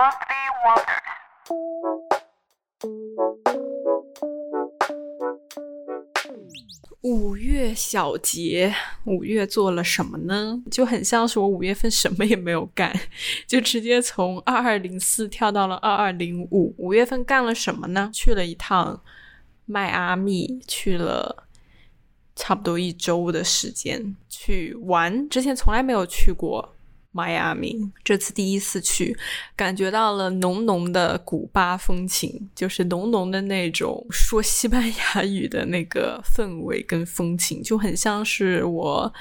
Monthly Wonders。五月小节，五月做了什么呢？就很像是我五月份什么也没有干，就直接从二二零四跳到了二二零五。五月份干了什么呢？去了一趟迈阿密，去了差不多一周的时间去玩，之前从来没有去过。迈阿密这次第一次去，感觉到了浓浓的古巴风情，就是浓浓的那种说西班牙语的那个氛围跟风情，就很像是我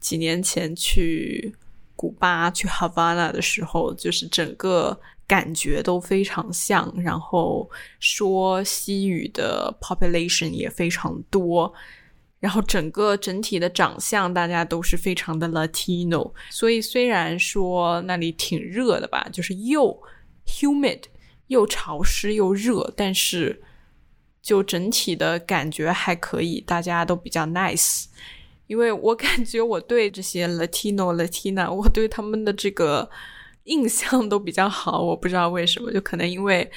几年前去古巴去哈瓦那的时候，就是整个感觉都非常像，然后说西语的 population 也非常多。然后整个整体的长相，大家都是非常的 Latino，所以虽然说那里挺热的吧，就是又 humid 又潮湿又热，但是就整体的感觉还可以，大家都比较 nice。因为我感觉我对这些 Latino Latina，我对他们的这个印象都比较好，我不知道为什么，就可能因为。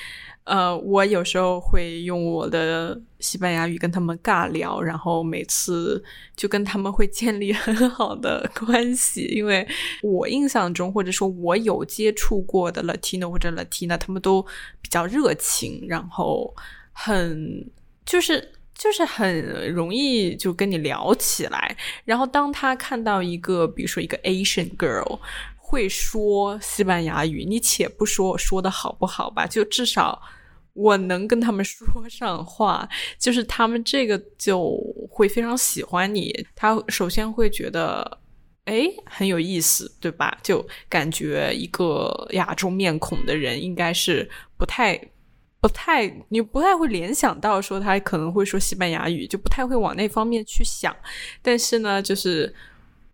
呃，我有时候会用我的西班牙语跟他们尬聊，然后每次就跟他们会建立 很好的关系，因为我印象中或者说我有接触过的 Latino 或者 Latina，他们都比较热情，然后很就是就是很容易就跟你聊起来。然后当他看到一个，比如说一个 Asian girl 会说西班牙语，你且不说我说的好不好吧，就至少。我能跟他们说上话，就是他们这个就会非常喜欢你。他首先会觉得，哎，很有意思，对吧？就感觉一个亚洲面孔的人应该是不太、不太，你不太会联想到说他可能会说西班牙语，就不太会往那方面去想。但是呢，就是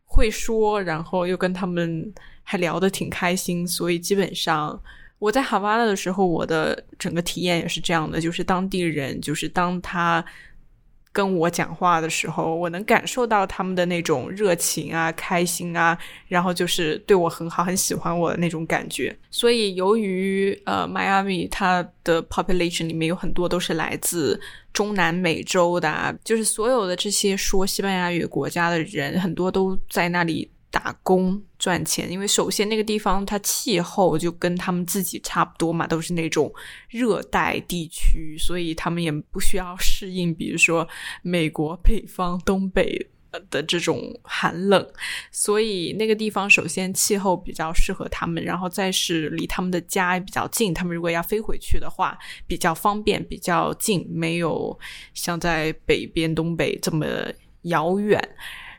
会说，然后又跟他们还聊得挺开心，所以基本上。我在哈瓦那的时候，我的整个体验也是这样的，就是当地人，就是当他跟我讲话的时候，我能感受到他们的那种热情啊、开心啊，然后就是对我很好、很喜欢我的那种感觉。所以，由于呃，迈阿密它的 population 里面有很多都是来自中南美洲的，就是所有的这些说西班牙语国家的人，很多都在那里。打工赚钱，因为首先那个地方它气候就跟他们自己差不多嘛，都是那种热带地区，所以他们也不需要适应，比如说美国北方、东北的这种寒冷，所以那个地方首先气候比较适合他们，然后再是离他们的家也比较近，他们如果要飞回去的话比较方便、比较近，没有像在北边东北这么遥远。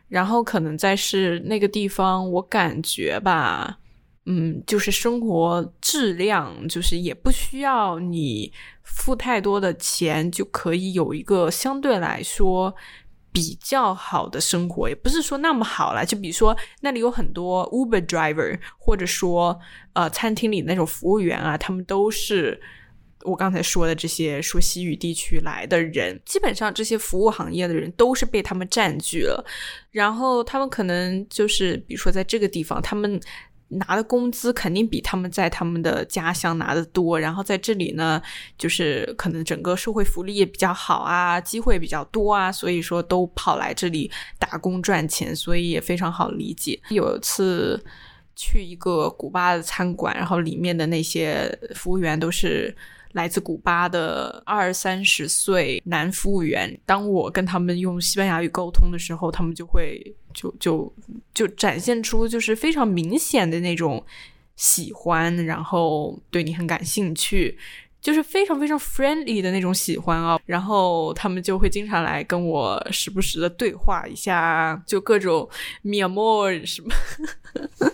然后可能在是那个地方，我感觉吧，嗯，就是生活质量，就是也不需要你付太多的钱，就可以有一个相对来说比较好的生活，也不是说那么好了。就比如说那里有很多 Uber driver，或者说呃餐厅里那种服务员啊，他们都是。我刚才说的这些说西语地区来的人，基本上这些服务行业的人都是被他们占据了。然后他们可能就是，比如说在这个地方，他们拿的工资肯定比他们在他们的家乡拿的多。然后在这里呢，就是可能整个社会福利也比较好啊，机会比较多啊，所以说都跑来这里打工赚钱，所以也非常好理解。有一次去一个古巴的餐馆，然后里面的那些服务员都是。来自古巴的二三十岁男服务员，当我跟他们用西班牙语沟通的时候，他们就会就就就展现出就是非常明显的那种喜欢，然后对你很感兴趣，就是非常非常 friendly 的那种喜欢啊。然后他们就会经常来跟我时不时的对话一下，就各种 mi amor 什么。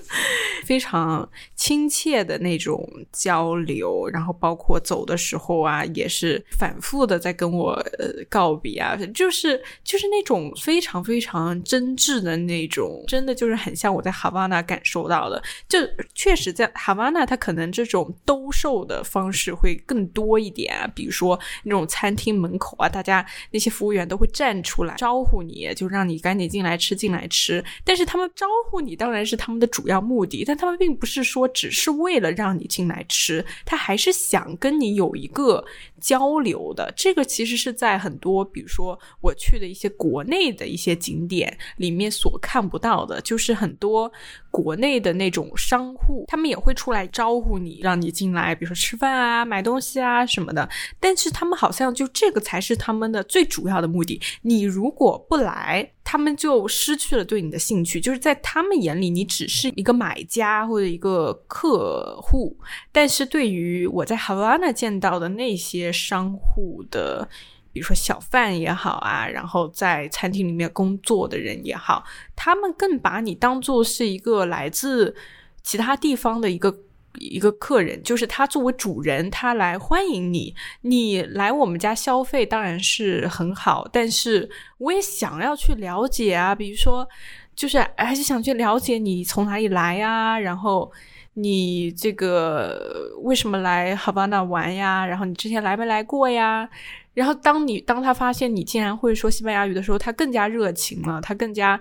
非常亲切的那种交流，然后包括走的时候啊，也是反复的在跟我呃告别啊，就是就是那种非常非常真挚的那种，真的就是很像我在哈瓦那感受到的。就确实在哈瓦那，它可能这种兜售的方式会更多一点，比如说那种餐厅门口啊，大家那些服务员都会站出来招呼你，就让你赶紧进来吃，进来吃。但是他们招呼你当然是他们的主要目的，但他们并不是说只是为了让你进来吃，他还是想跟你有一个交流的。这个其实是在很多，比如说我去的一些国内的一些景点里面所看不到的，就是很多国内的那种商户，他们也会出来招呼你，让你进来，比如说吃饭啊、买东西啊什么的。但是他们好像就这个才是他们的最主要的目的。你如果不来，他们就失去了对你的兴趣，就是在他们眼里，你只是一个买家或者一个客户。但是对于我在 Havana 见到的那些商户的，比如说小贩也好啊，然后在餐厅里面工作的人也好，他们更把你当做是一个来自其他地方的一个。一个客人，就是他作为主人，他来欢迎你。你来我们家消费当然是很好，但是我也想要去了解啊，比如说，就是还是想去了解你从哪里来呀，然后你这个为什么来哈巴那玩呀？然后你之前来没来过呀？然后当你当他发现你竟然会说西班牙语的时候，他更加热情了，他更加。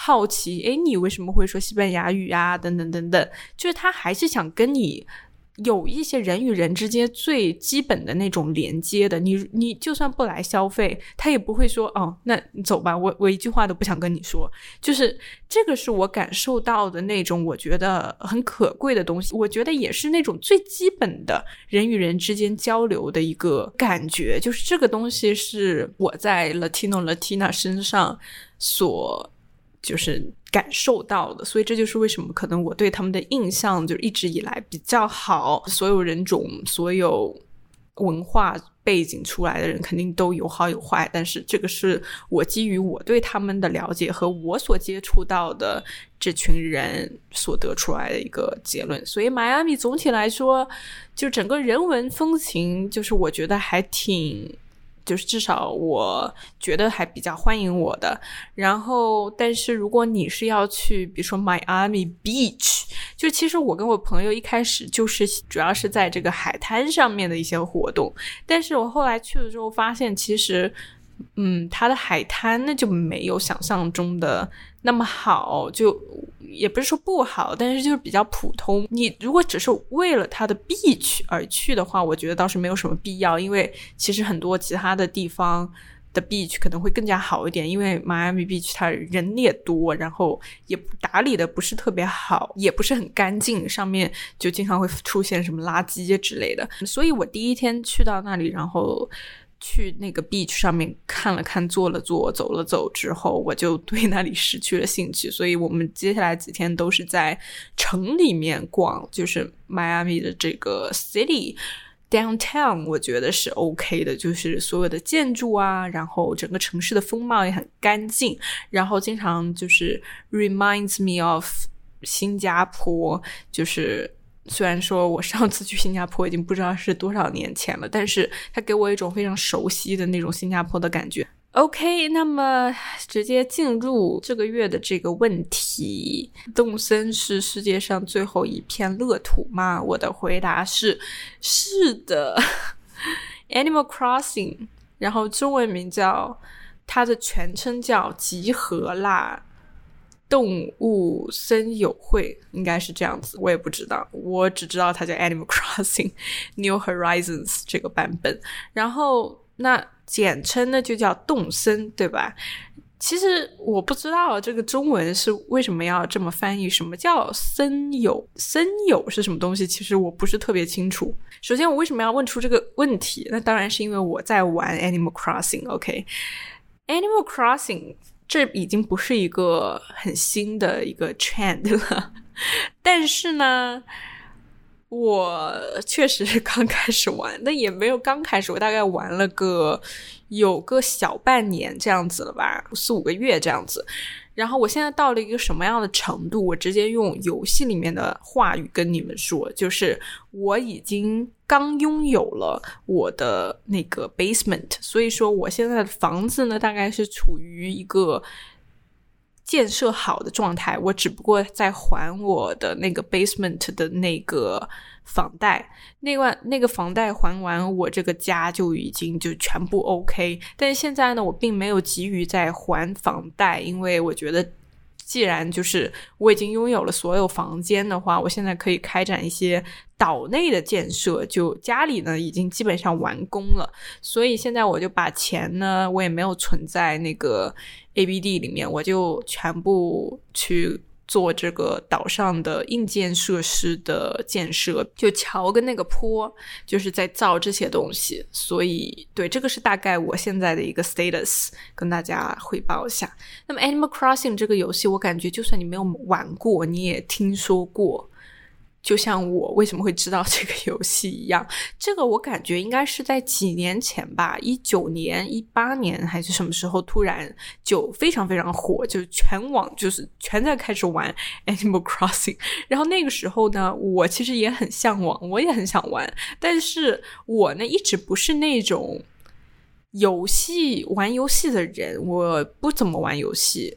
好奇，诶，你为什么会说西班牙语啊？等等等等，就是他还是想跟你有一些人与人之间最基本的那种连接的。你你就算不来消费，他也不会说哦，那你走吧，我我一句话都不想跟你说。就是这个是我感受到的那种我觉得很可贵的东西。我觉得也是那种最基本的人与人之间交流的一个感觉。就是这个东西是我在 Latino Latina 身上所。就是感受到的，所以这就是为什么可能我对他们的印象就一直以来比较好。所有人种、所有文化背景出来的人肯定都有好有坏，但是这个是我基于我对他们的了解和我所接触到的这群人所得出来的一个结论。所以迈阿密总体来说，就整个人文风情，就是我觉得还挺。就是至少我觉得还比较欢迎我的，然后但是如果你是要去，比如说 Miami Beach，就其实我跟我朋友一开始就是主要是在这个海滩上面的一些活动，但是我后来去了之后发现，其实嗯，它的海滩那就没有想象中的那么好，就。也不是说不好，但是就是比较普通。你如果只是为了它的 beach 而去的话，我觉得倒是没有什么必要。因为其实很多其他的地方的 beach 可能会更加好一点。因为 Miami Beach 它人也多，然后也打理的不是特别好，也不是很干净，上面就经常会出现什么垃圾之类的。所以我第一天去到那里，然后。去那个 beach 上面看了看，坐了坐，走了走之后，我就对那里失去了兴趣。所以我们接下来几天都是在城里面逛，就是迈阿密的这个 city downtown，我觉得是 OK 的，就是所有的建筑啊，然后整个城市的风貌也很干净，然后经常就是 reminds me of 新加坡，就是。虽然说我上次去新加坡已经不知道是多少年前了，但是它给我一种非常熟悉的那种新加坡的感觉。OK，那么直接进入这个月的这个问题：动森是世界上最后一片乐土吗？我的回答是是的。Animal Crossing，然后中文名叫它的全称叫集合啦。动物森友会应该是这样子，我也不知道，我只知道它叫 Animal Crossing New Horizons 这个版本。然后那简称呢就叫动森，对吧？其实我不知道这个中文是为什么要这么翻译。什么叫森友？森友是什么东西？其实我不是特别清楚。首先，我为什么要问出这个问题？那当然是因为我在玩 Animal Crossing。OK，Animal Crossing。这已经不是一个很新的一个 trend 了，但是呢，我确实是刚开始玩，那也没有刚开始，我大概玩了个有个小半年这样子了吧，四五个月这样子。然后我现在到了一个什么样的程度？我直接用游戏里面的话语跟你们说，就是我已经刚拥有了我的那个 basement，所以说我现在的房子呢，大概是处于一个建设好的状态，我只不过在还我的那个 basement 的那个。房贷，那个那个房贷还完，我这个家就已经就全部 OK。但现在呢，我并没有急于在还房贷，因为我觉得既然就是我已经拥有了所有房间的话，我现在可以开展一些岛内的建设，就家里呢已经基本上完工了，所以现在我就把钱呢，我也没有存在那个 ABD 里面，我就全部去。做这个岛上的硬件设施的建设，就桥跟那个坡，就是在造这些东西。所以，对这个是大概我现在的一个 status，跟大家汇报一下。那么，Animal Crossing 这个游戏，我感觉就算你没有玩过，你也听说过。就像我为什么会知道这个游戏一样，这个我感觉应该是在几年前吧，一九年、一八年还是什么时候，突然就非常非常火，就全网就是全在开始玩 Animal Crossing。然后那个时候呢，我其实也很向往，我也很想玩，但是我呢一直不是那种游戏玩游戏的人，我不怎么玩游戏。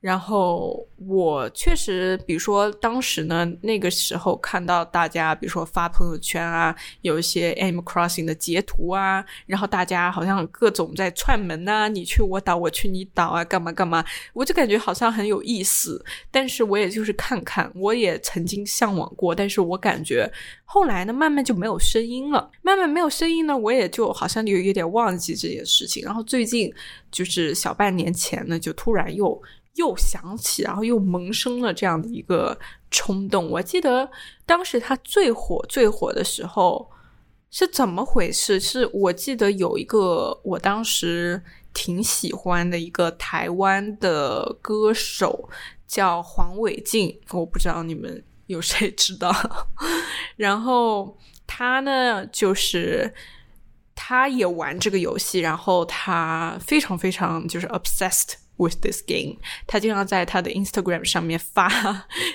然后我确实，比如说当时呢，那个时候看到大家，比如说发朋友圈啊，有一些 aim crossing 的截图啊，然后大家好像各种在串门呐，你去我岛，我去你岛啊，干嘛干嘛，我就感觉好像很有意思。但是我也就是看看，我也曾经向往过，但是我感觉后来呢，慢慢就没有声音了，慢慢没有声音呢，我也就好像有有点忘记这件事情。然后最近就是小半年前呢，就突然又。又想起，然后又萌生了这样的一个冲动。我记得当时他最火最火的时候是怎么回事？是我记得有一个我当时挺喜欢的一个台湾的歌手叫黄伟晋，我不知道你们有谁知道。然后他呢，就是他也玩这个游戏，然后他非常非常就是 obsessed。With this game，他经常在他的 Instagram 上面发，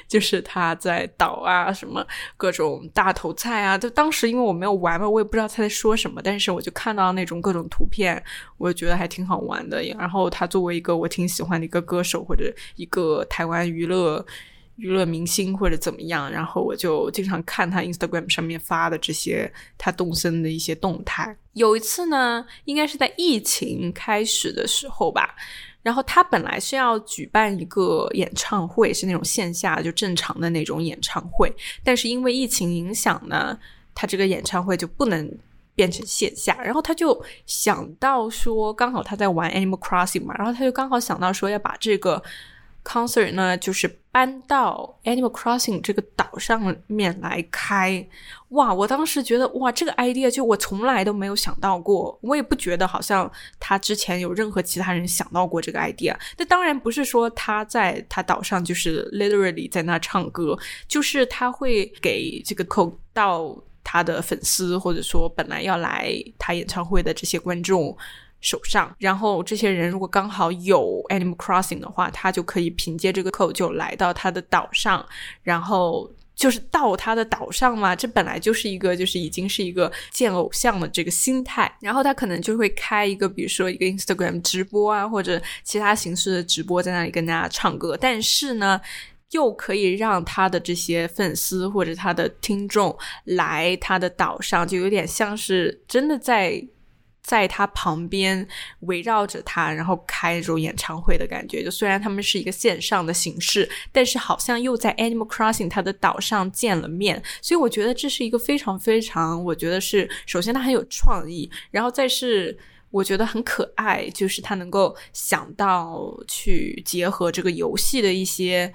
就是他在岛啊，什么各种大头菜啊。就当时因为我没有玩嘛，我也不知道他在说什么，但是我就看到那种各种图片，我觉得还挺好玩的。然后他作为一个我挺喜欢的一个歌手或者一个台湾娱乐娱乐明星或者怎么样，然后我就经常看他 Instagram 上面发的这些他动身的一些动态。有一次呢，应该是在疫情开始的时候吧。然后他本来是要举办一个演唱会，是那种线下就正常的那种演唱会，但是因为疫情影响呢，他这个演唱会就不能变成线下。然后他就想到说，刚好他在玩 Animal Crossing 嘛，然后他就刚好想到说要把这个。Concert 呢，就是搬到 Animal Crossing 这个岛上面来开，哇！我当时觉得，哇，这个 idea 就我从来都没有想到过，我也不觉得好像他之前有任何其他人想到过这个 idea。那当然不是说他在他岛上就是 literally 在那唱歌，就是他会给这个口到他的粉丝，或者说本来要来他演唱会的这些观众。手上，然后这些人如果刚好有 Animal Crossing 的话，他就可以凭借这个扣就来到他的岛上，然后就是到他的岛上嘛。这本来就是一个，就是已经是一个见偶像的这个心态。然后他可能就会开一个，比如说一个 Instagram 直播啊，或者其他形式的直播，在那里跟大家唱歌。但是呢，又可以让他的这些粉丝或者他的听众来他的岛上，就有点像是真的在。在他旁边围绕着他，然后开这种演唱会的感觉。就虽然他们是一个线上的形式，但是好像又在 Animal Crossing 它的岛上见了面。所以我觉得这是一个非常非常，我觉得是首先它很有创意，然后再是我觉得很可爱，就是它能够想到去结合这个游戏的一些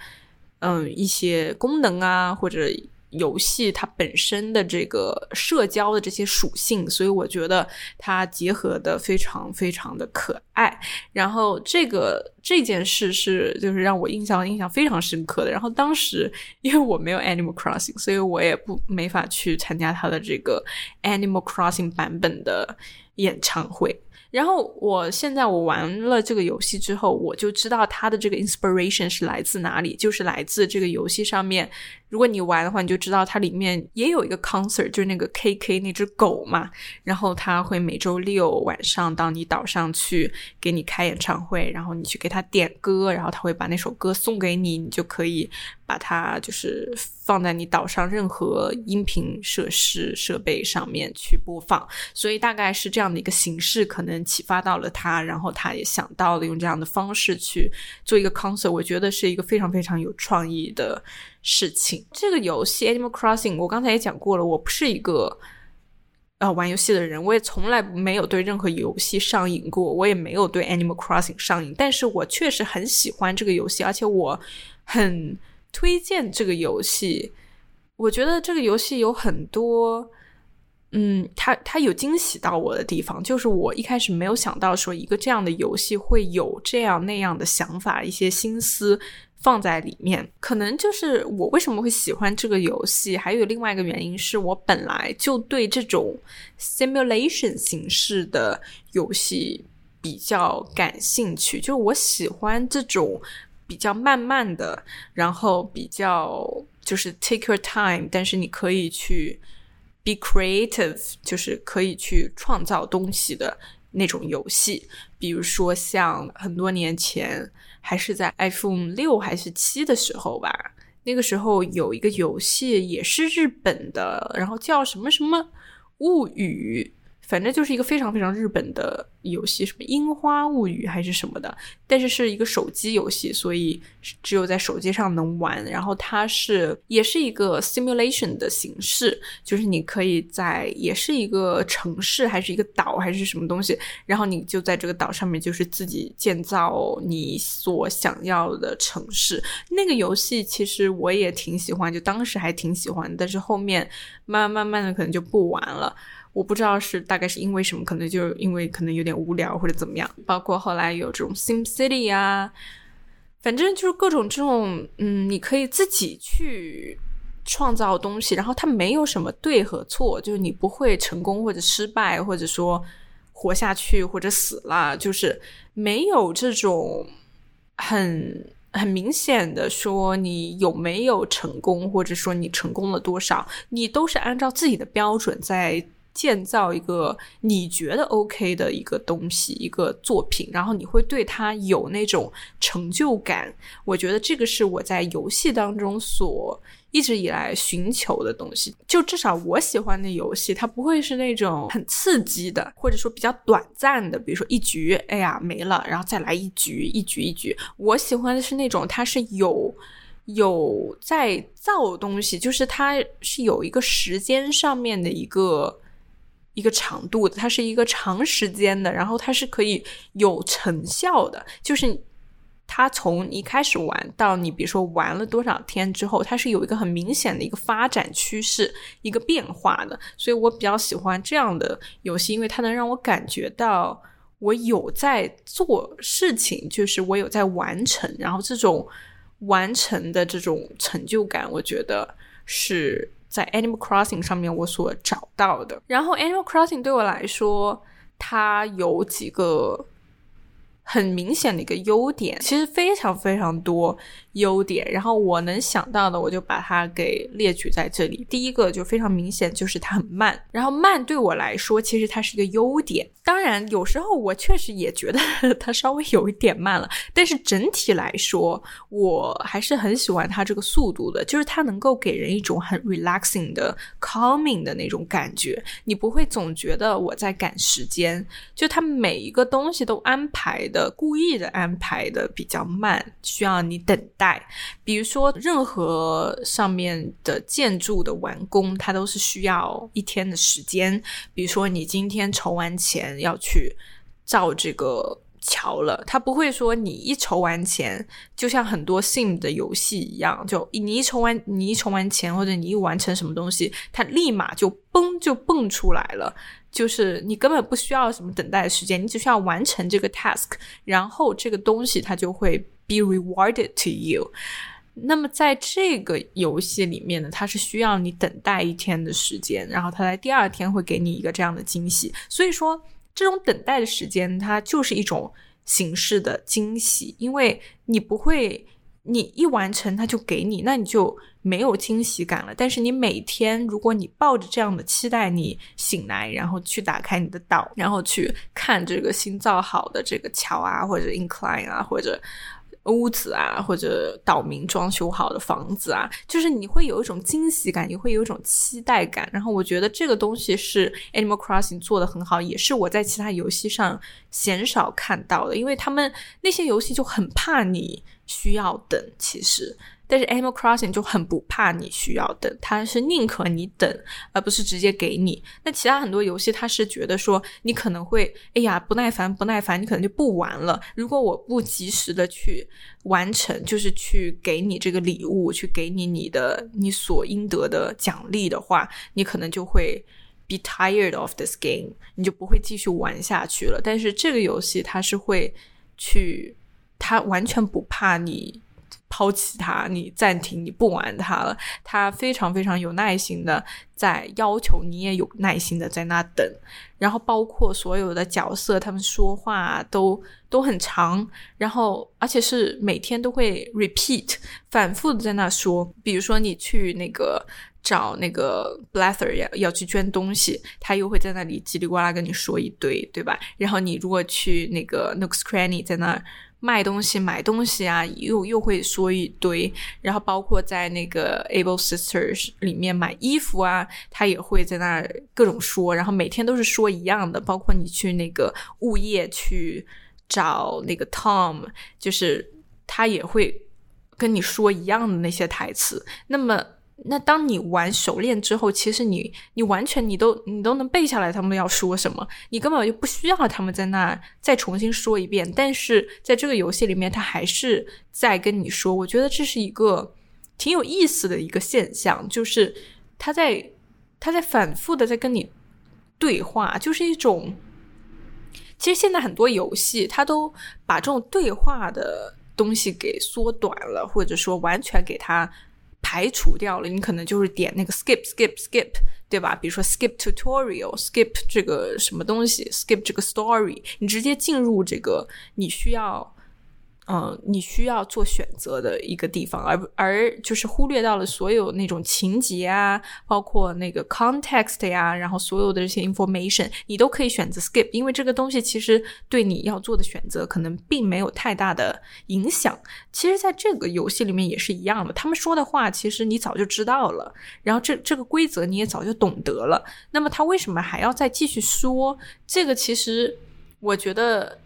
嗯一些功能啊，或者。游戏它本身的这个社交的这些属性，所以我觉得它结合的非常非常的可爱。然后这个这件事是就是让我印象印象非常深刻的。然后当时因为我没有 Animal Crossing，所以我也不没法去参加他的这个 Animal Crossing 版本的演唱会。然后我现在我玩了这个游戏之后，我就知道它的这个 inspiration 是来自哪里，就是来自这个游戏上面。如果你玩的话，你就知道它里面也有一个 concert，就是那个 K K 那只狗嘛。然后它会每周六晚上到你岛上去给你开演唱会，然后你去给他点歌，然后他会把那首歌送给你，你就可以把它就是放在你岛上任何音频设施设备上面去播放，所以大概是这样的一个形式，可能启发到了他，然后他也想到了用这样的方式去做一个 concert，我觉得是一个非常非常有创意的事情。这个游戏 Animal Crossing，我刚才也讲过了，我不是一个。呃，玩游戏的人，我也从来没有对任何游戏上瘾过，我也没有对 Animal Crossing 上瘾，但是我确实很喜欢这个游戏，而且我很推荐这个游戏。我觉得这个游戏有很多，嗯，它它有惊喜到我的地方，就是我一开始没有想到说一个这样的游戏会有这样那样的想法，一些心思。放在里面，可能就是我为什么会喜欢这个游戏，还有另外一个原因是我本来就对这种 simulation 形式的游戏比较感兴趣，就是我喜欢这种比较慢慢的，然后比较就是 take your time，但是你可以去 be creative，就是可以去创造东西的那种游戏，比如说像很多年前。还是在 iPhone 六还是七的时候吧，那个时候有一个游戏也是日本的，然后叫什么什么物语。反正就是一个非常非常日本的游戏，什么《樱花物语》还是什么的，但是是一个手机游戏，所以只有在手机上能玩。然后它是也是一个 simulation 的形式，就是你可以在也是一个城市还是一个岛还是什么东西，然后你就在这个岛上面就是自己建造你所想要的城市。那个游戏其实我也挺喜欢，就当时还挺喜欢，但是后面慢慢慢慢的可能就不玩了。我不知道是大概是因为什么，可能就因为可能有点无聊或者怎么样。包括后来有这种 Sim City 啊，反正就是各种这种，嗯，你可以自己去创造东西，然后它没有什么对和错，就是你不会成功或者失败，或者说活下去或者死了，就是没有这种很很明显的说你有没有成功，或者说你成功了多少，你都是按照自己的标准在。建造一个你觉得 OK 的一个东西，一个作品，然后你会对它有那种成就感。我觉得这个是我在游戏当中所一直以来寻求的东西。就至少我喜欢的游戏，它不会是那种很刺激的，或者说比较短暂的，比如说一局，哎呀没了，然后再来一局，一局一局。我喜欢的是那种它是有有在造东西，就是它是有一个时间上面的一个。一个长度的，它是一个长时间的，然后它是可以有成效的，就是它从一开始玩到你，比如说玩了多少天之后，它是有一个很明显的一个发展趋势，一个变化的。所以我比较喜欢这样的游戏，因为它能让我感觉到我有在做事情，就是我有在完成，然后这种完成的这种成就感，我觉得是。在 Animal Crossing 上面，我所找到的。然后 Animal Crossing 对我来说，它有几个很明显的一个优点，其实非常非常多。优点，然后我能想到的，我就把它给列举在这里。第一个就非常明显，就是它很慢。然后慢对我来说，其实它是一个优点。当然，有时候我确实也觉得 它稍微有一点慢了，但是整体来说，我还是很喜欢它这个速度的。就是它能够给人一种很 relaxing 的 calming 的那种感觉，你不会总觉得我在赶时间。就它每一个东西都安排的，故意的安排的比较慢，需要你等待。比如说，任何上面的建筑的完工，它都是需要一天的时间。比如说，你今天筹完钱要去造这个桥了，它不会说你一筹完钱，就像很多 Sim 的游戏一样，就你一筹完，你一筹完钱或者你一完成什么东西，它立马就嘣就蹦出来了。就是你根本不需要什么等待的时间，你只需要完成这个 task，然后这个东西它就会。Be rewarded to you。那么在这个游戏里面呢，它是需要你等待一天的时间，然后它在第二天会给你一个这样的惊喜。所以说，这种等待的时间，它就是一种形式的惊喜，因为你不会，你一完成他就给你，那你就没有惊喜感了。但是你每天，如果你抱着这样的期待，你醒来，然后去打开你的岛，然后去看这个新造好的这个桥啊，或者 incline 啊，或者屋子啊，或者岛民装修好的房子啊，就是你会有一种惊喜感，你会有一种期待感。然后我觉得这个东西是 Animal Crossing 做的很好，也是我在其他游戏上鲜少看到的，因为他们那些游戏就很怕你需要等，其实。但是 Animal Crossing 就很不怕你需要等，它是宁可你等，而不是直接给你。那其他很多游戏，它是觉得说你可能会，哎呀不耐烦不耐烦，你可能就不玩了。如果我不及时的去完成，就是去给你这个礼物，去给你你的你所应得的奖励的话，你可能就会 be tired of this game，你就不会继续玩下去了。但是这个游戏它是会去，它完全不怕你。抛弃它，你暂停，你不玩它了。他非常非常有耐心的在要求你也有耐心的在那等，然后包括所有的角色，他们说话都都很长，然后而且是每天都会 repeat 反复的在那说。比如说你去那个找那个 Blather 要要去捐东西，他又会在那里叽里呱啦跟你说一堆，对吧？然后你如果去那个 Nooks Cranny 在那。卖东西、买东西啊，又又会说一堆，然后包括在那个 Able Sisters 里面买衣服啊，他也会在那各种说，然后每天都是说一样的。包括你去那个物业去找那个 Tom，就是他也会跟你说一样的那些台词。那么。那当你玩熟练之后，其实你你完全你都你都能背下来他们要说什么，你根本就不需要他们在那再重新说一遍。但是在这个游戏里面，他还是在跟你说，我觉得这是一个挺有意思的一个现象，就是他在他在反复的在跟你对话，就是一种。其实现在很多游戏，它都把这种对话的东西给缩短了，或者说完全给他。排除掉了，你可能就是点那个 skip skip skip，对吧？比如说 skip tutorial，skip 这个什么东西，skip 这个 story，你直接进入这个你需要。嗯，你需要做选择的一个地方，而而就是忽略到了所有那种情节啊，包括那个 context 呀，然后所有的这些 information，你都可以选择 skip，因为这个东西其实对你要做的选择可能并没有太大的影响。其实，在这个游戏里面也是一样的，他们说的话其实你早就知道了，然后这这个规则你也早就懂得了，那么他为什么还要再继续说？这个其实我觉得。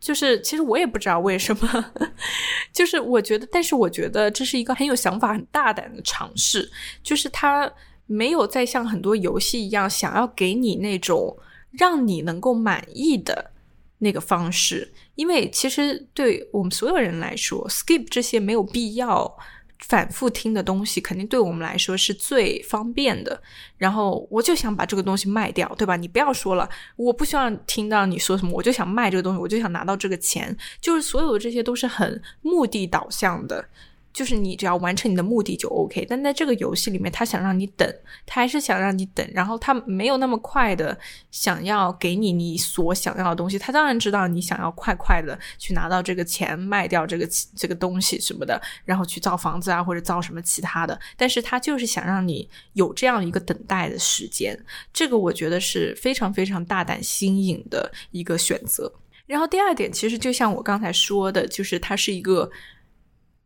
就是，其实我也不知道为什么，就是我觉得，但是我觉得这是一个很有想法、很大胆的尝试。就是他没有再像很多游戏一样，想要给你那种让你能够满意的那个方式，因为其实对我们所有人来说，skip 这些没有必要。反复听的东西肯定对我们来说是最方便的。然后我就想把这个东西卖掉，对吧？你不要说了，我不希望听到你说什么，我就想卖这个东西，我就想拿到这个钱。就是所有的这些都是很目的导向的。就是你只要完成你的目的就 OK，但在这个游戏里面，他想让你等，他还是想让你等，然后他没有那么快的想要给你你所想要的东西。他当然知道你想要快快的去拿到这个钱，卖掉这个这个东西什么的，然后去造房子啊或者造什么其他的。但是他就是想让你有这样一个等待的时间，这个我觉得是非常非常大胆新颖的一个选择。然后第二点，其实就像我刚才说的，就是它是一个。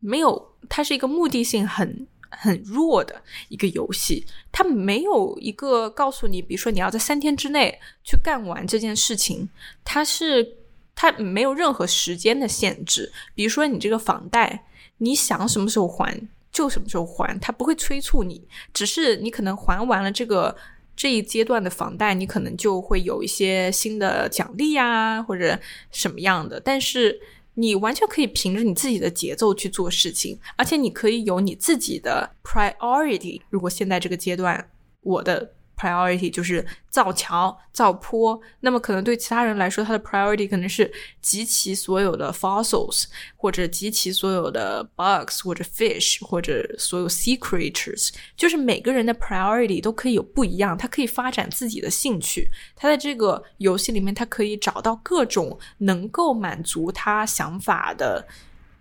没有，它是一个目的性很很弱的一个游戏，它没有一个告诉你，比如说你要在三天之内去干完这件事情，它是它没有任何时间的限制。比如说你这个房贷，你想什么时候还就什么时候还，它不会催促你，只是你可能还完了这个这一阶段的房贷，你可能就会有一些新的奖励啊，或者什么样的，但是。你完全可以凭着你自己的节奏去做事情，而且你可以有你自己的 priority。如果现在这个阶段，我的。Priority 就是造桥、造坡，那么可能对其他人来说，他的 Priority 可能是集齐所有的 fossils，或者集齐所有的 bugs，或者 fish，或者所有 sea creatures。就是每个人的 Priority 都可以有不一样，他可以发展自己的兴趣。他在这个游戏里面，他可以找到各种能够满足他想法的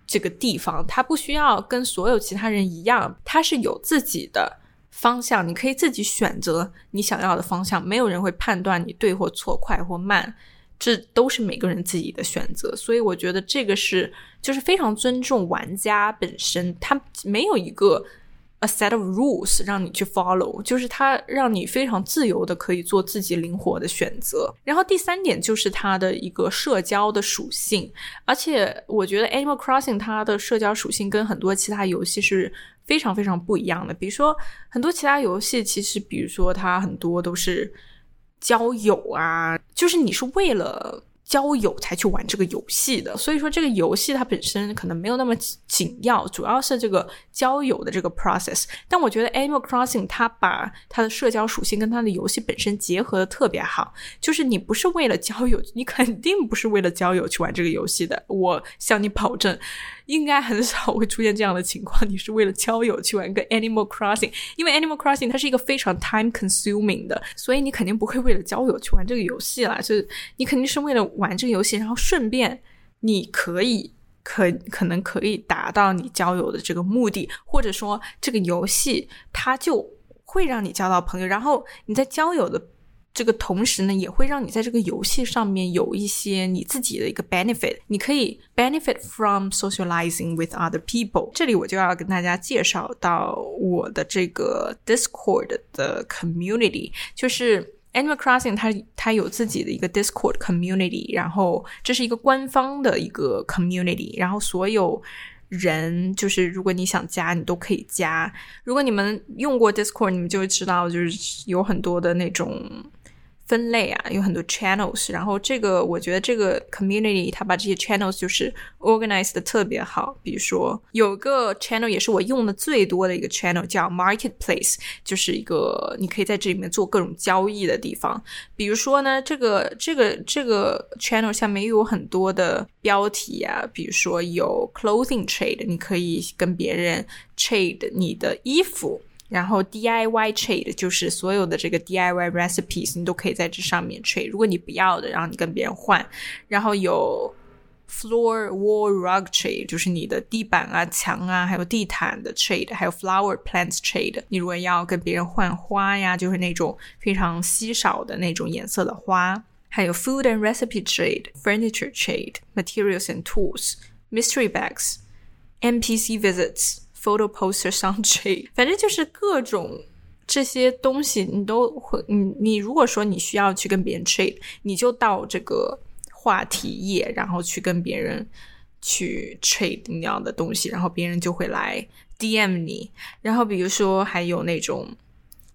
这个地方。他不需要跟所有其他人一样，他是有自己的。方向你可以自己选择你想要的方向，没有人会判断你对或错、快或慢。这都是每个人自己的选择，所以我觉得这个是就是非常尊重玩家本身，他没有一个 a set of rules 让你去 follow，就是他让你非常自由的可以做自己灵活的选择。然后第三点就是它的一个社交的属性，而且我觉得 Animal Crossing 它的社交属性跟很多其他游戏是非常非常不一样的。比如说很多其他游戏，其实比如说它很多都是。交友啊，就是你是为了交友才去玩这个游戏的，所以说这个游戏它本身可能没有那么紧要，主要是这个交友的这个 process。但我觉得 Animal Crossing 它把它的社交属性跟它的游戏本身结合的特别好，就是你不是为了交友，你肯定不是为了交友去玩这个游戏的，我向你保证。应该很少会出现这样的情况。你是为了交友去玩个 Animal Crossing，因为 Animal Crossing 它是一个非常 time consuming 的，所以你肯定不会为了交友去玩这个游戏啦。就是你肯定是为了玩这个游戏，然后顺便你可以可可能可以达到你交友的这个目的，或者说这个游戏它就会让你交到朋友，然后你在交友的。这个同时呢，也会让你在这个游戏上面有一些你自己的一个 benefit，你可以 benefit from socializing with other people。这里我就要跟大家介绍到我的这个 Discord 的 community，就是 Animal Crossing 它它有自己的一个 Discord community，然后这是一个官方的一个 community，然后所有人就是如果你想加，你都可以加。如果你们用过 Discord，你们就知道，就是有很多的那种。分类啊，有很多 channels，然后这个我觉得这个 community 它把这些 channels 就是 organized 的特别好。比如说有个 channel 也是我用的最多的一个 channel 叫 marketplace，就是一个你可以在这里面做各种交易的地方。比如说呢，这个这个这个 channel 下面又有很多的标题啊，比如说有 clothing trade，你可以跟别人 trade 你的衣服。然后 DIY trade 就是所有的这个 DIY recipes，你都可以在这上面 trade。如果你不要的，然后你跟别人换。然后有 floor wall rug trade，就是你的地板啊、墙啊，还有地毯的 trade。还有 flower plants trade，你如果要跟别人换花呀，就是那种非常稀少的那种颜色的花。还有 food and recipe trade、furniture trade、materials and tools、mystery bags、NPC visits。Photo poster 上 去，反正就是各种这些东西，你都会，你你如果说你需要去跟别人 trade，你就到这个话题页，然后去跟别人去 trade 你要的东西，然后别人就会来 DM 你。然后比如说还有那种，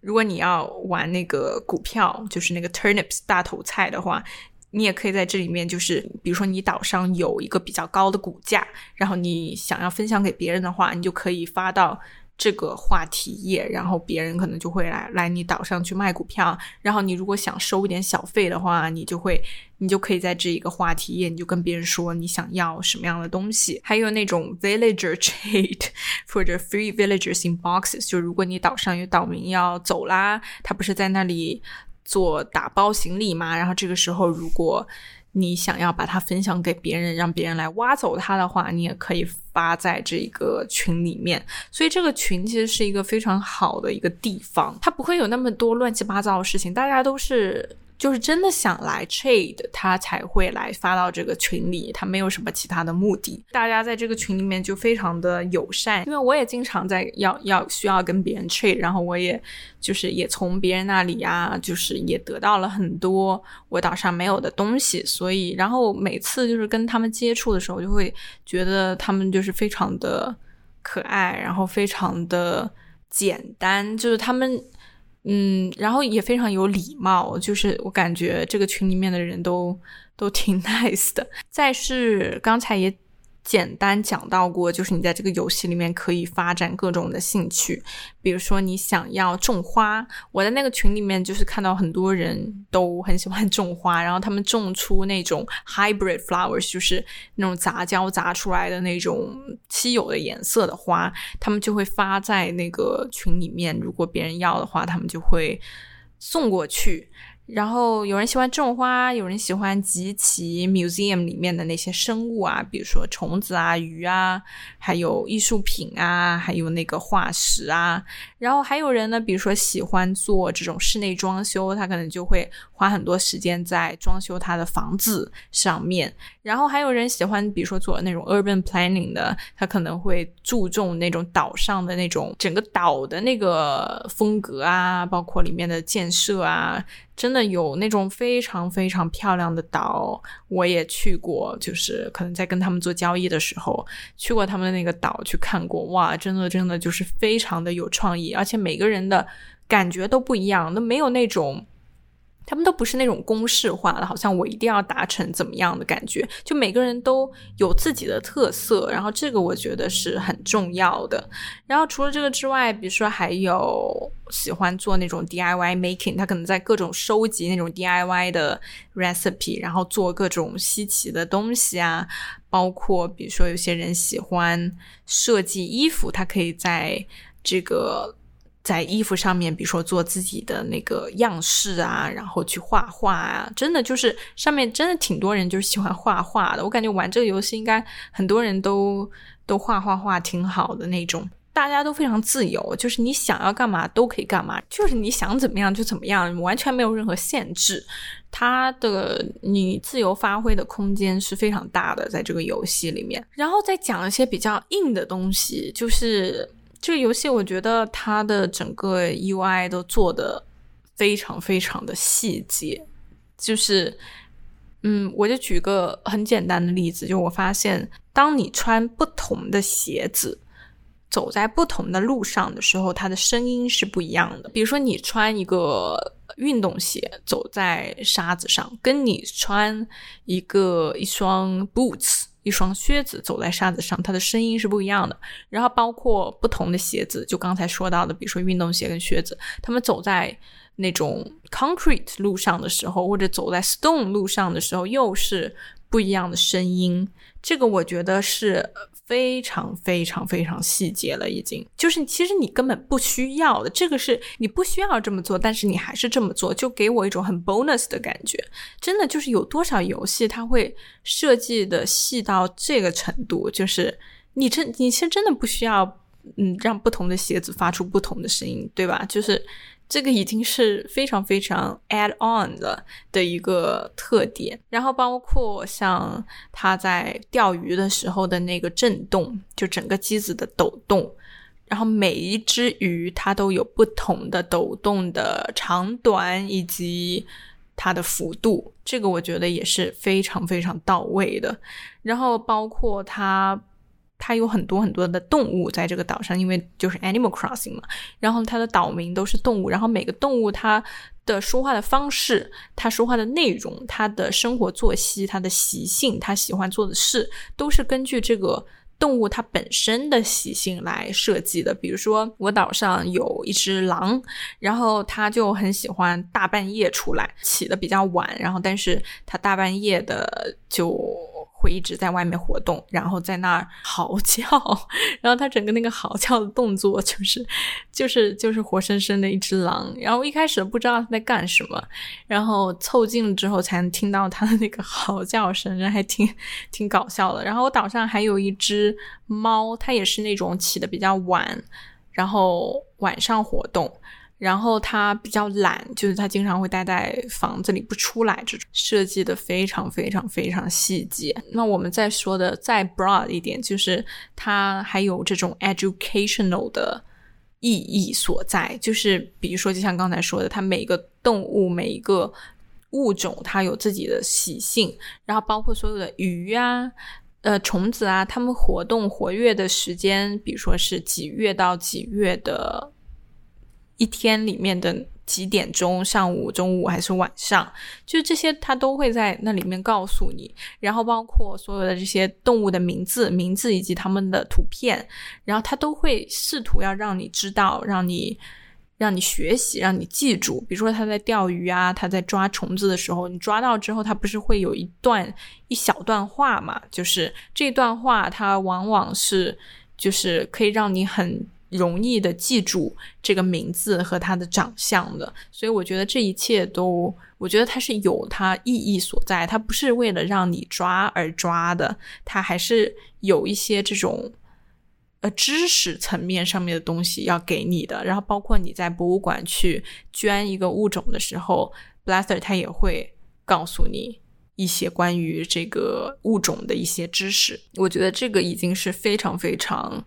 如果你要玩那个股票，就是那个 turnips 大头菜的话。你也可以在这里面，就是比如说你岛上有一个比较高的股价，然后你想要分享给别人的话，你就可以发到这个话题页，然后别人可能就会来来你岛上去卖股票。然后你如果想收一点小费的话，你就会你就可以在这一个话题页，你就跟别人说你想要什么样的东西。还有那种 villager trade 或者 free villagers in boxes，就如果你岛上有岛民要走啦，他不是在那里。做打包行李嘛，然后这个时候，如果你想要把它分享给别人，让别人来挖走它的话，你也可以发在这个群里面。所以这个群其实是一个非常好的一个地方，它不会有那么多乱七八糟的事情，大家都是。就是真的想来 trade，他才会来发到这个群里，他没有什么其他的目的。大家在这个群里面就非常的友善，因为我也经常在要要需要跟别人 trade，然后我也就是也从别人那里呀，就是也得到了很多我岛上没有的东西，所以然后每次就是跟他们接触的时候，就会觉得他们就是非常的可爱，然后非常的简单，就是他们。嗯，然后也非常有礼貌，就是我感觉这个群里面的人都都挺 nice 的。再是刚才也。简单讲到过，就是你在这个游戏里面可以发展各种的兴趣，比如说你想要种花，我在那个群里面就是看到很多人都很喜欢种花，然后他们种出那种 hybrid flowers，就是那种杂交杂出来的那种稀有的颜色的花，他们就会发在那个群里面，如果别人要的话，他们就会送过去。然后有人喜欢种花，有人喜欢集齐 museum 里面的那些生物啊，比如说虫子啊、鱼啊，还有艺术品啊，还有那个化石啊。然后还有人呢，比如说喜欢做这种室内装修，他可能就会花很多时间在装修他的房子上面。然后还有人喜欢，比如说做那种 urban planning 的，他可能会注重那种岛上的那种整个岛的那个风格啊，包括里面的建设啊。真的有那种非常非常漂亮的岛，我也去过，就是可能在跟他们做交易的时候，去过他们的那个岛去看过，哇，真的真的就是非常的有创意，而且每个人的感觉都不一样，都没有那种。他们都不是那种公式化的，好像我一定要达成怎么样的感觉，就每个人都有自己的特色，然后这个我觉得是很重要的。然后除了这个之外，比如说还有喜欢做那种 DIY making，他可能在各种收集那种 DIY 的 recipe，然后做各种稀奇的东西啊，包括比如说有些人喜欢设计衣服，他可以在这个。在衣服上面，比如说做自己的那个样式啊，然后去画画啊，真的就是上面真的挺多人就是喜欢画画的。我感觉玩这个游戏应该很多人都都画画画挺好的那种，大家都非常自由，就是你想要干嘛都可以干嘛，就是你想怎么样就怎么样，完全没有任何限制。它的你自由发挥的空间是非常大的，在这个游戏里面。然后再讲一些比较硬的东西，就是。这个游戏我觉得它的整个 UI 都做的非常非常的细节，就是，嗯，我就举个很简单的例子，就我发现，当你穿不同的鞋子，走在不同的路上的时候，它的声音是不一样的。比如说，你穿一个运动鞋走在沙子上，跟你穿一个一双 boots。一双靴子走在沙子上，它的声音是不一样的。然后包括不同的鞋子，就刚才说到的，比如说运动鞋跟靴子，他们走在那种 concrete 路上的时候，或者走在 stone 路上的时候，又是不一样的声音。这个我觉得是。非常非常非常细节了，已经就是其实你根本不需要的，这个是你不需要这么做，但是你还是这么做，就给我一种很 bonus 的感觉。真的就是有多少游戏它会设计的细到这个程度，就是你真你其实真的不需要，嗯，让不同的鞋子发出不同的声音，对吧？就是。这个已经是非常非常 add on 的的一个特点，然后包括像它在钓鱼的时候的那个震动，就整个机子的抖动，然后每一只鱼它都有不同的抖动的长短以及它的幅度，这个我觉得也是非常非常到位的，然后包括它。它有很多很多的动物在这个岛上，因为就是 Animal Crossing 嘛。然后它的岛民都是动物，然后每个动物它的说话的方式、它说话的内容、它的生活作息、它的习性、它喜欢做的事，都是根据这个动物它本身的习性来设计的。比如说，我岛上有一只狼，然后它就很喜欢大半夜出来，起的比较晚，然后但是它大半夜的就。会一直在外面活动，然后在那儿嚎叫，然后它整个那个嚎叫的动作就是，就是就是活生生的一只狼。然后一开始不知道它在干什么，然后凑近了之后才能听到它的那个嚎叫声，人还挺挺搞笑的。然后我岛上还有一只猫，它也是那种起的比较晚，然后晚上活动。然后他比较懒，就是他经常会待在房子里不出来，这种设计的非常非常非常细节。那我们再说的再 broad 一点，就是它还有这种 educational 的意义所在。就是比如说，就像刚才说的，它每个动物、每一个物种，它有自己的习性，然后包括所有的鱼啊、呃虫子啊，它们活动活跃的时间，比如说是几月到几月的。一天里面的几点钟，上午、中午还是晚上，就这些，他都会在那里面告诉你。然后包括所有的这些动物的名字、名字以及他们的图片，然后他都会试图要让你知道，让你让你学习，让你记住。比如说他在钓鱼啊，他在抓虫子的时候，你抓到之后，他不是会有一段一小段话嘛？就是这段话，它往往是就是可以让你很。容易的记住这个名字和他的长相的，所以我觉得这一切都，我觉得它是有它意义所在，它不是为了让你抓而抓的，它还是有一些这种呃知识层面上面的东西要给你的。然后包括你在博物馆去捐一个物种的时候 b l a s t e r 他也会告诉你一些关于这个物种的一些知识。我觉得这个已经是非常非常。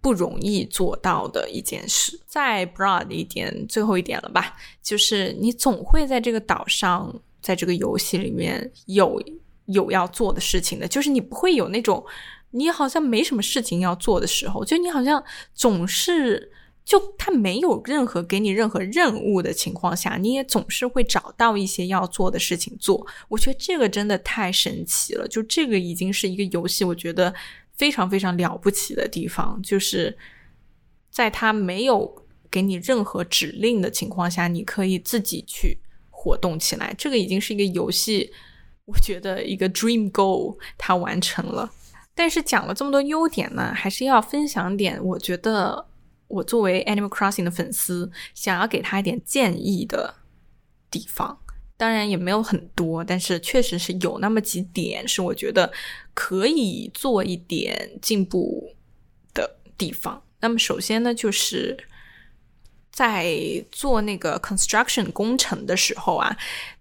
不容易做到的一件事。再 broad 一点，最后一点了吧，就是你总会在这个岛上，在这个游戏里面有有要做的事情的。就是你不会有那种你好像没什么事情要做的时候，就你好像总是就他没有任何给你任何任务的情况下，你也总是会找到一些要做的事情做。我觉得这个真的太神奇了，就这个已经是一个游戏，我觉得。非常非常了不起的地方，就是在他没有给你任何指令的情况下，你可以自己去活动起来。这个已经是一个游戏，我觉得一个 dream goal，它完成了。但是讲了这么多优点呢，还是要分享点，我觉得我作为 Animal Crossing 的粉丝，想要给他一点建议的地方。当然也没有很多，但是确实是有那么几点是我觉得可以做一点进步的地方。那么首先呢，就是在做那个 construction 工程的时候啊，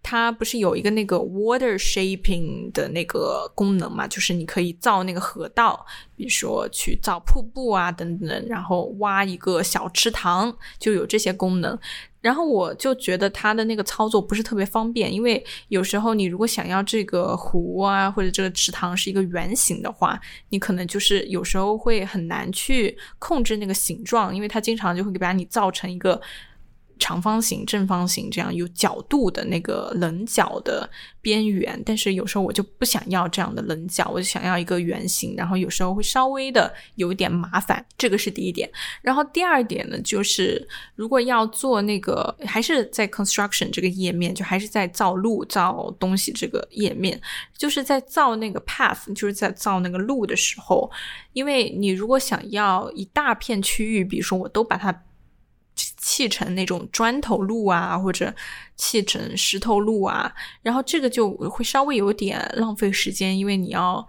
它不是有一个那个 water shaping 的那个功能嘛？就是你可以造那个河道，比如说去造瀑布啊等等，然后挖一个小池塘，就有这些功能。然后我就觉得它的那个操作不是特别方便，因为有时候你如果想要这个湖啊或者这个池塘是一个圆形的话，你可能就是有时候会很难去控制那个形状，因为它经常就会把你造成一个。长方形、正方形这样有角度的那个棱角的边缘，但是有时候我就不想要这样的棱角，我就想要一个圆形，然后有时候会稍微的有一点麻烦，这个是第一点。然后第二点呢，就是如果要做那个，还是在 construction 这个页面，就还是在造路、造东西这个页面，就是在造那个 path，就是在造那个路的时候，因为你如果想要一大片区域，比如说我都把它。砌成那种砖头路啊，或者砌成石头路啊，然后这个就会稍微有点浪费时间，因为你要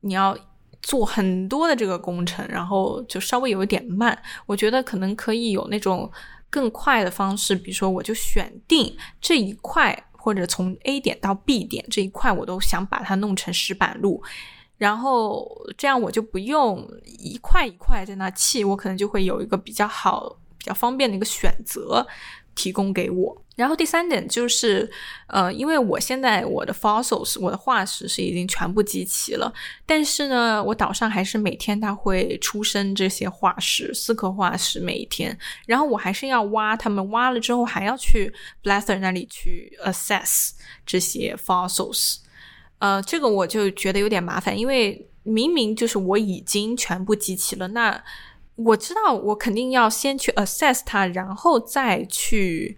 你要做很多的这个工程，然后就稍微有一点慢。我觉得可能可以有那种更快的方式，比如说我就选定这一块，或者从 A 点到 B 点这一块，我都想把它弄成石板路，然后这样我就不用一块一块在那砌，我可能就会有一个比较好。比较方便的一个选择提供给我。然后第三点就是，呃，因为我现在我的 fossils 我的化石是已经全部集齐了，但是呢，我岛上还是每天它会出生这些化石，四颗化石每一天，然后我还是要挖它们，挖了之后还要去 Blaster 那里去 assess 这些 fossils，呃，这个我就觉得有点麻烦，因为明明就是我已经全部集齐了，那。我知道，我肯定要先去 assess 它，然后再去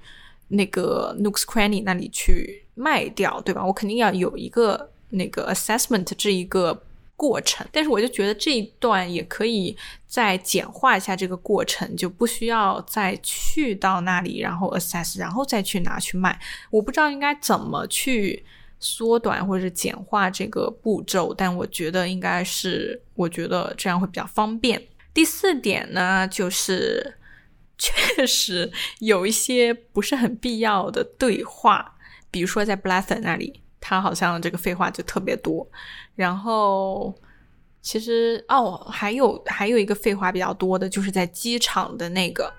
那个 Nooks Cranny 那里去卖掉，对吧？我肯定要有一个那个 assessment 这一个过程。但是我就觉得这一段也可以再简化一下这个过程，就不需要再去到那里，然后 assess，然后再去拿去卖。我不知道应该怎么去缩短或者简化这个步骤，但我觉得应该是，我觉得这样会比较方便。第四点呢，就是 确实有一些不是很必要的对话，比如说在 b l a s t e r 那里，他好像这个废话就特别多。然后其实哦，还有还有一个废话比较多的，就是在机场的那个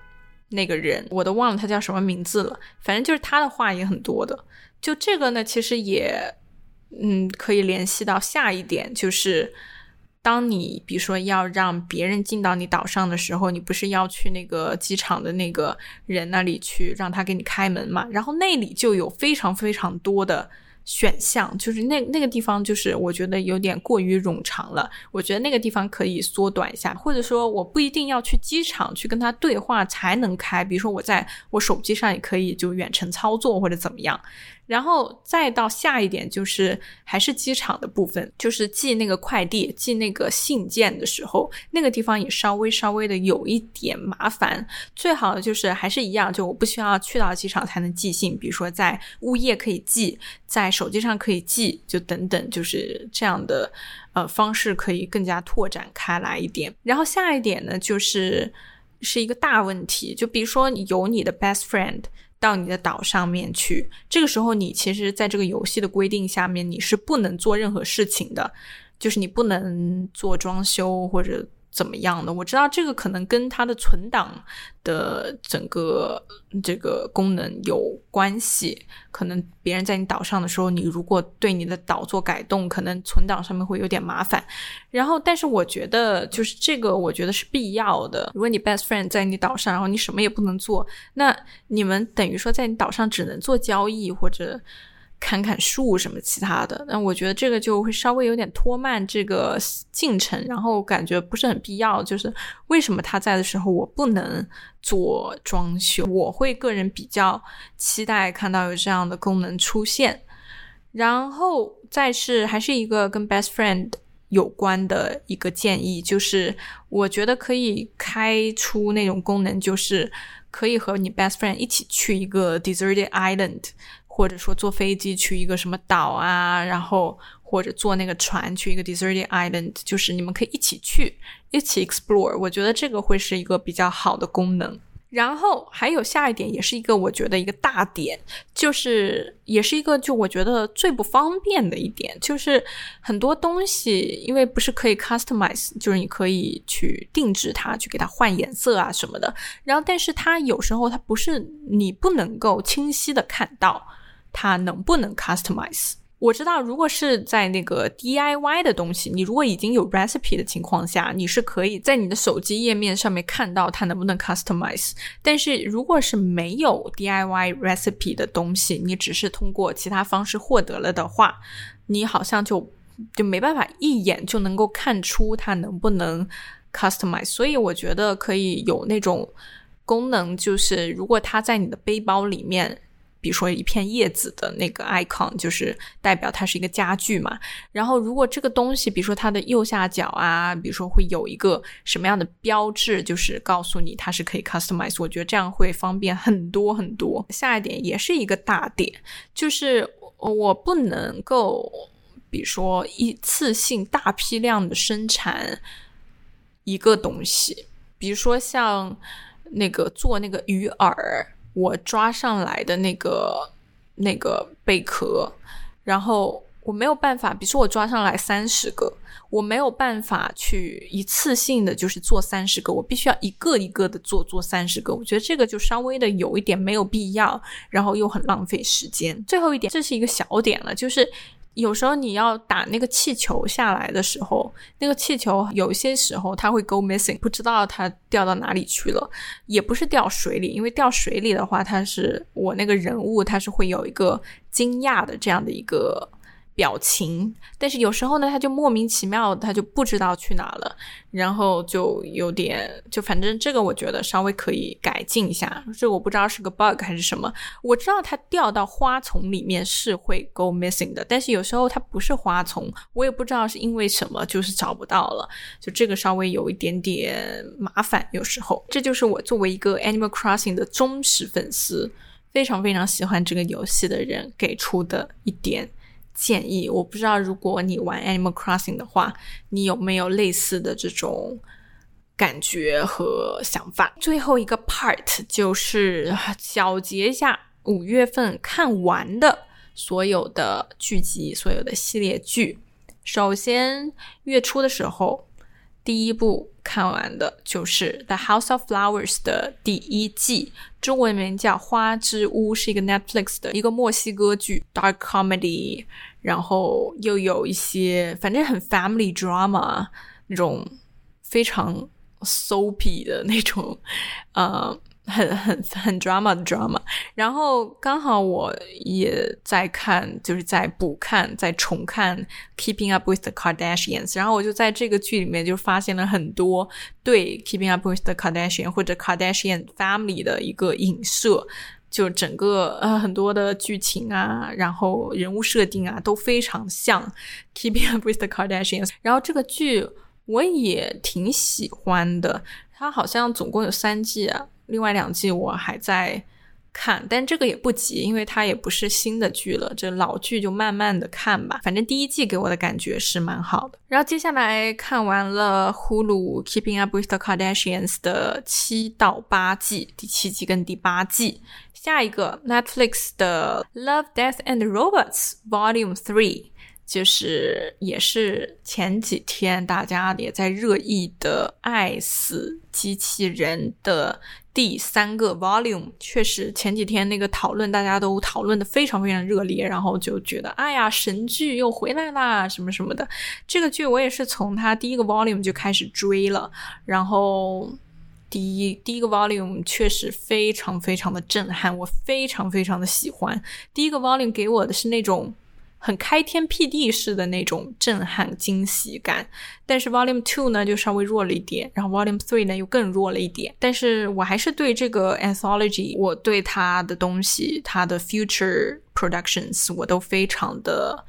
那个人，我都忘了他叫什么名字了。反正就是他的话也很多的。就这个呢，其实也嗯，可以联系到下一点，就是。当你比如说要让别人进到你岛上的时候，你不是要去那个机场的那个人那里去让他给你开门嘛？然后那里就有非常非常多的选项，就是那那个地方就是我觉得有点过于冗长了。我觉得那个地方可以缩短一下，或者说我不一定要去机场去跟他对话才能开，比如说我在我手机上也可以就远程操作或者怎么样。然后再到下一点就是还是机场的部分，就是寄那个快递、寄那个信件的时候，那个地方也稍微稍微的有一点麻烦。最好的就是还是一样，就我不需要去到机场才能寄信，比如说在物业可以寄，在手机上可以寄，就等等，就是这样的呃方式可以更加拓展开来一点。然后下一点呢，就是是一个大问题，就比如说有你的 best friend。到你的岛上面去，这个时候你其实在这个游戏的规定下面，你是不能做任何事情的，就是你不能做装修或者。怎么样的？我知道这个可能跟它的存档的整个这个功能有关系。可能别人在你岛上的时候，你如果对你的岛做改动，可能存档上面会有点麻烦。然后，但是我觉得就是这个，我觉得是必要的。如果你 best friend 在你岛上，然后你什么也不能做，那你们等于说在你岛上只能做交易或者。砍砍树什么其他的，那我觉得这个就会稍微有点拖慢这个进程，然后感觉不是很必要。就是为什么他在的时候我不能做装修？我会个人比较期待看到有这样的功能出现。然后再是还是一个跟 best friend 有关的一个建议，就是我觉得可以开出那种功能，就是可以和你 best friend 一起去一个 deserted island。或者说坐飞机去一个什么岛啊，然后或者坐那个船去一个 deserted island，就是你们可以一起去，一起 explore。我觉得这个会是一个比较好的功能。然后还有下一点，也是一个我觉得一个大点，就是也是一个就我觉得最不方便的一点，就是很多东西因为不是可以 customize，就是你可以去定制它，去给它换颜色啊什么的。然后但是它有时候它不是你不能够清晰的看到。它能不能 customize？我知道，如果是在那个 DIY 的东西，你如果已经有 recipe 的情况下，你是可以在你的手机页面上面看到它能不能 customize。但是如果是没有 DIY recipe 的东西，你只是通过其他方式获得了的话，你好像就就没办法一眼就能够看出它能不能 customize。所以我觉得可以有那种功能，就是如果它在你的背包里面。比如说一片叶子的那个 icon，就是代表它是一个家具嘛。然后如果这个东西，比如说它的右下角啊，比如说会有一个什么样的标志，就是告诉你它是可以 customize。我觉得这样会方便很多很多。下一点也是一个大点，就是我不能够，比如说一次性大批量的生产一个东西，比如说像那个做那个鱼饵。我抓上来的那个那个贝壳，然后我没有办法，比如说我抓上来三十个，我没有办法去一次性的就是做三十个，我必须要一个一个的做做三十个。我觉得这个就稍微的有一点没有必要，然后又很浪费时间。最后一点，这是一个小点了，就是。有时候你要打那个气球下来的时候，那个气球有些时候它会 go missing，不知道它掉到哪里去了，也不是掉水里，因为掉水里的话，它是我那个人物，它是会有一个惊讶的这样的一个。表情，但是有时候呢，他就莫名其妙，他就不知道去哪了，然后就有点，就反正这个我觉得稍微可以改进一下。这我不知道是个 bug 还是什么。我知道它掉到花丛里面是会 go missing 的，但是有时候它不是花丛，我也不知道是因为什么，就是找不到了。就这个稍微有一点点麻烦，有时候。这就是我作为一个 Animal Crossing 的忠实粉丝，非常非常喜欢这个游戏的人给出的一点。建议我不知道，如果你玩 Animal Crossing 的话，你有没有类似的这种感觉和想法？最后一个 part 就是小结一下五月份看完的所有的剧集、所有的系列剧。首先，月初的时候，第一部看完的就是《The House of Flowers》的第一季，中文名叫《花之屋》，是一个 Netflix 的一个墨西哥剧，dark comedy。然后又有一些，反正很 family drama 那种非常 soapy 的那种，呃，很很很 drama 的 drama。然后刚好我也在看，就是在补看，在重看《Keeping Up with the Kardashians》。然后我就在这个剧里面就发现了很多对《Keeping Up with the Kardashians》或者 Kardashian family 的一个影射。就整个呃很多的剧情啊，然后人物设定啊都非常像《Keeping Up with the Kardashians》。然后这个剧我也挺喜欢的，它好像总共有三季啊，另外两季我还在。看，但这个也不急，因为它也不是新的剧了，这老剧就慢慢的看吧。反正第一季给我的感觉是蛮好的。然后接下来看完了 Hulu Keeping Up with the Kardashians 的七到八季，第七季跟第八季。下一个 Netflix 的 Love, Death and Robots Volume Three，就是也是前几天大家也在热议的《爱死机器人》的。第三个 volume 确实前几天那个讨论，大家都讨论的非常非常热烈，然后就觉得哎呀神剧又回来啦什么什么的。这个剧我也是从它第一个 volume 就开始追了，然后第一第一个 volume 确实非常非常的震撼，我非常非常的喜欢。第一个 volume 给我的是那种。很开天辟地式的那种震撼惊喜感，但是 Volume Two 呢就稍微弱了一点，然后 Volume Three 呢又更弱了一点。但是我还是对这个 Anthology，我对它的东西，它的 Future Productions 我都非常的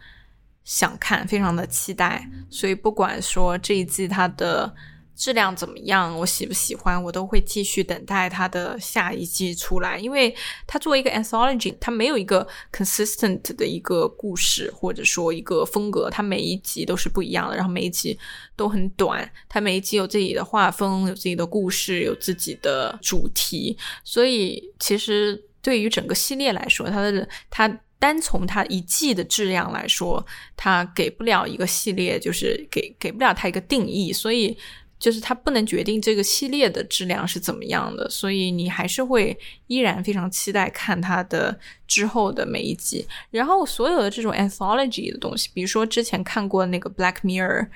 想看，非常的期待。所以不管说这一季它的。质量怎么样？我喜不喜欢？我都会继续等待它的下一季出来，因为它作为一个 anthology，它没有一个 consistent 的一个故事或者说一个风格，它每一集都是不一样的，然后每一集都很短，它每一集有自己的画风，有自己的故事，有自己的主题，所以其实对于整个系列来说，它的它单从它一季的质量来说，它给不了一个系列，就是给给不了它一个定义，所以。就是它不能决定这个系列的质量是怎么样的，所以你还是会依然非常期待看它的之后的每一集。然后所有的这种 anthology 的东西，比如说之前看过那个 Black Mirror。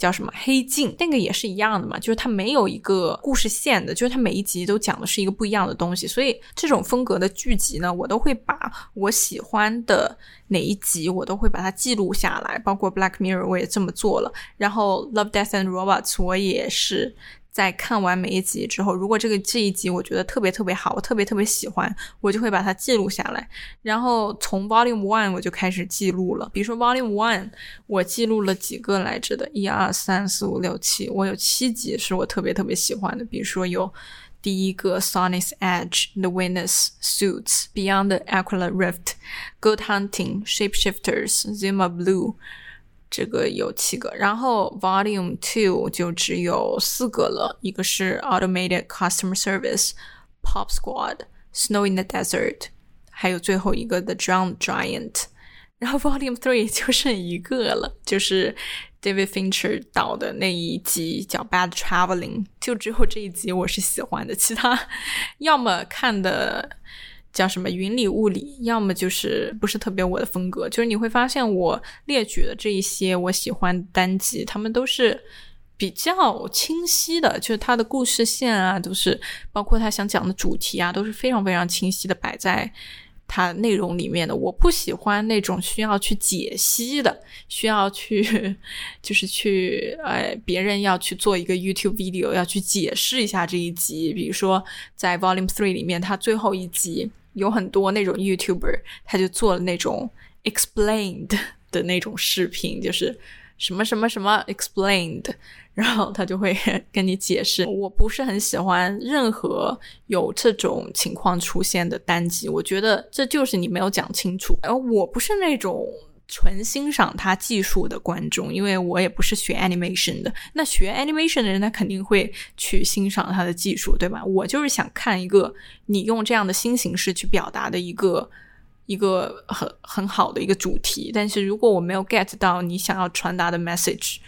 叫什么黑镜？那个也是一样的嘛，就是它没有一个故事线的，就是它每一集都讲的是一个不一样的东西。所以这种风格的剧集呢，我都会把我喜欢的哪一集，我都会把它记录下来。包括 Black Mirror，我也这么做了。然后 Love, Death and Robots，我也是。在看完每一集之后，如果这个这一集我觉得特别特别好，我特别特别喜欢，我就会把它记录下来。然后从 Volume One 我就开始记录了。比如说 Volume One，我记录了几个来着的？一二三四五六七，我有七集是我特别特别喜欢的。比如说有第一个 Sonic's Edge、The Witness、Suits、Beyond the Aquila Rift、Good Hunting、Shapeshifters、Zima Blue。这个有七个，然后 Volume Two 就只有四个了，一个是 Automated Customer Service、Pop Squad、Snow in the Desert，还有最后一个 The Drowned Giant。然后 Volume Three 就剩一个了，就是 David Fincher 导的那一集叫 Bad Traveling，就只有这一集我是喜欢的，其他要么看的。叫什么云里雾里，要么就是不是特别我的风格。就是你会发现我列举的这一些我喜欢单集，他们都是比较清晰的，就是它的故事线啊，都是包括他想讲的主题啊，都是非常非常清晰的摆在它内容里面的。我不喜欢那种需要去解析的，需要去 就是去呃别人要去做一个 YouTube video 要去解释一下这一集。比如说在 Volume Three 里面，它最后一集。有很多那种 YouTuber，他就做了那种 explained 的那种视频，就是什么什么什么 explained，然后他就会 跟你解释。我不是很喜欢任何有这种情况出现的单机，我觉得这就是你没有讲清楚。而我不是那种。纯欣赏他技术的观众，因为我也不是学 animation 的。那学 animation 的人，他肯定会去欣赏他的技术，对吧？我就是想看一个你用这样的新形式去表达的一个一个很很好的一个主题。但是如果我没有 get 到你想要传达的 message，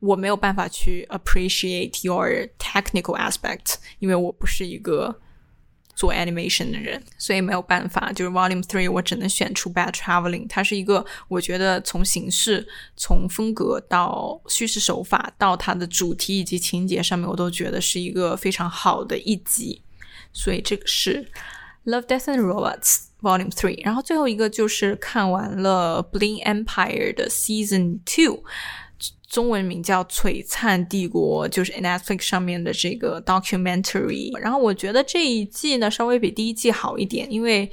我没有办法去 appreciate your technical aspect，因为我不是一个。做 animation 的人，所以没有办法，就是 Volume Three，我只能选出 Bad Traveling。它是一个，我觉得从形式、从风格到叙事手法到它的主题以及情节上面，我都觉得是一个非常好的一集。所以这个是 Love, Death and Robots Volume Three。然后最后一个就是看完了 Bling Empire 的 Season Two。中文名叫《璀璨帝国》，就是 Netflix 上面的这个 documentary。然后我觉得这一季呢稍微比第一季好一点，因为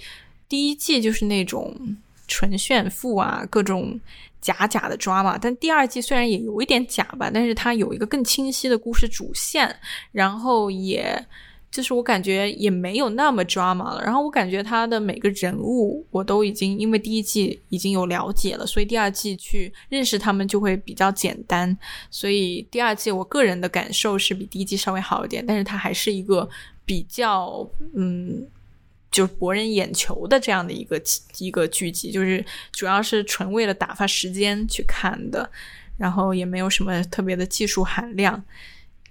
第一季就是那种纯炫富啊，各种假假的抓嘛。但第二季虽然也有一点假吧，但是它有一个更清晰的故事主线，然后也。就是我感觉也没有那么 drama 了，然后我感觉他的每个人物我都已经因为第一季已经有了解了，所以第二季去认识他们就会比较简单。所以第二季我个人的感受是比第一季稍微好一点，但是它还是一个比较嗯，就博人眼球的这样的一个一个剧集，就是主要是纯为了打发时间去看的，然后也没有什么特别的技术含量。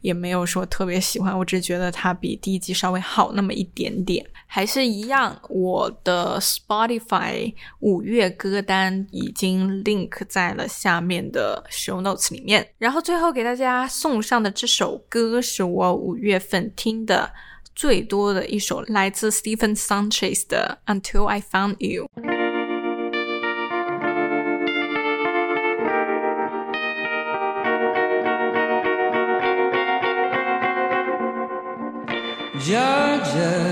也没有说特别喜欢，我只觉得它比第一季稍微好那么一点点，还是一样。我的 Spotify 五月歌单已经 link 在了下面的 show notes 里面。然后最后给大家送上的这首歌是我五月份听的最多的一首，来自 Stephen Sanchez 的 Until I Found You。Georgia.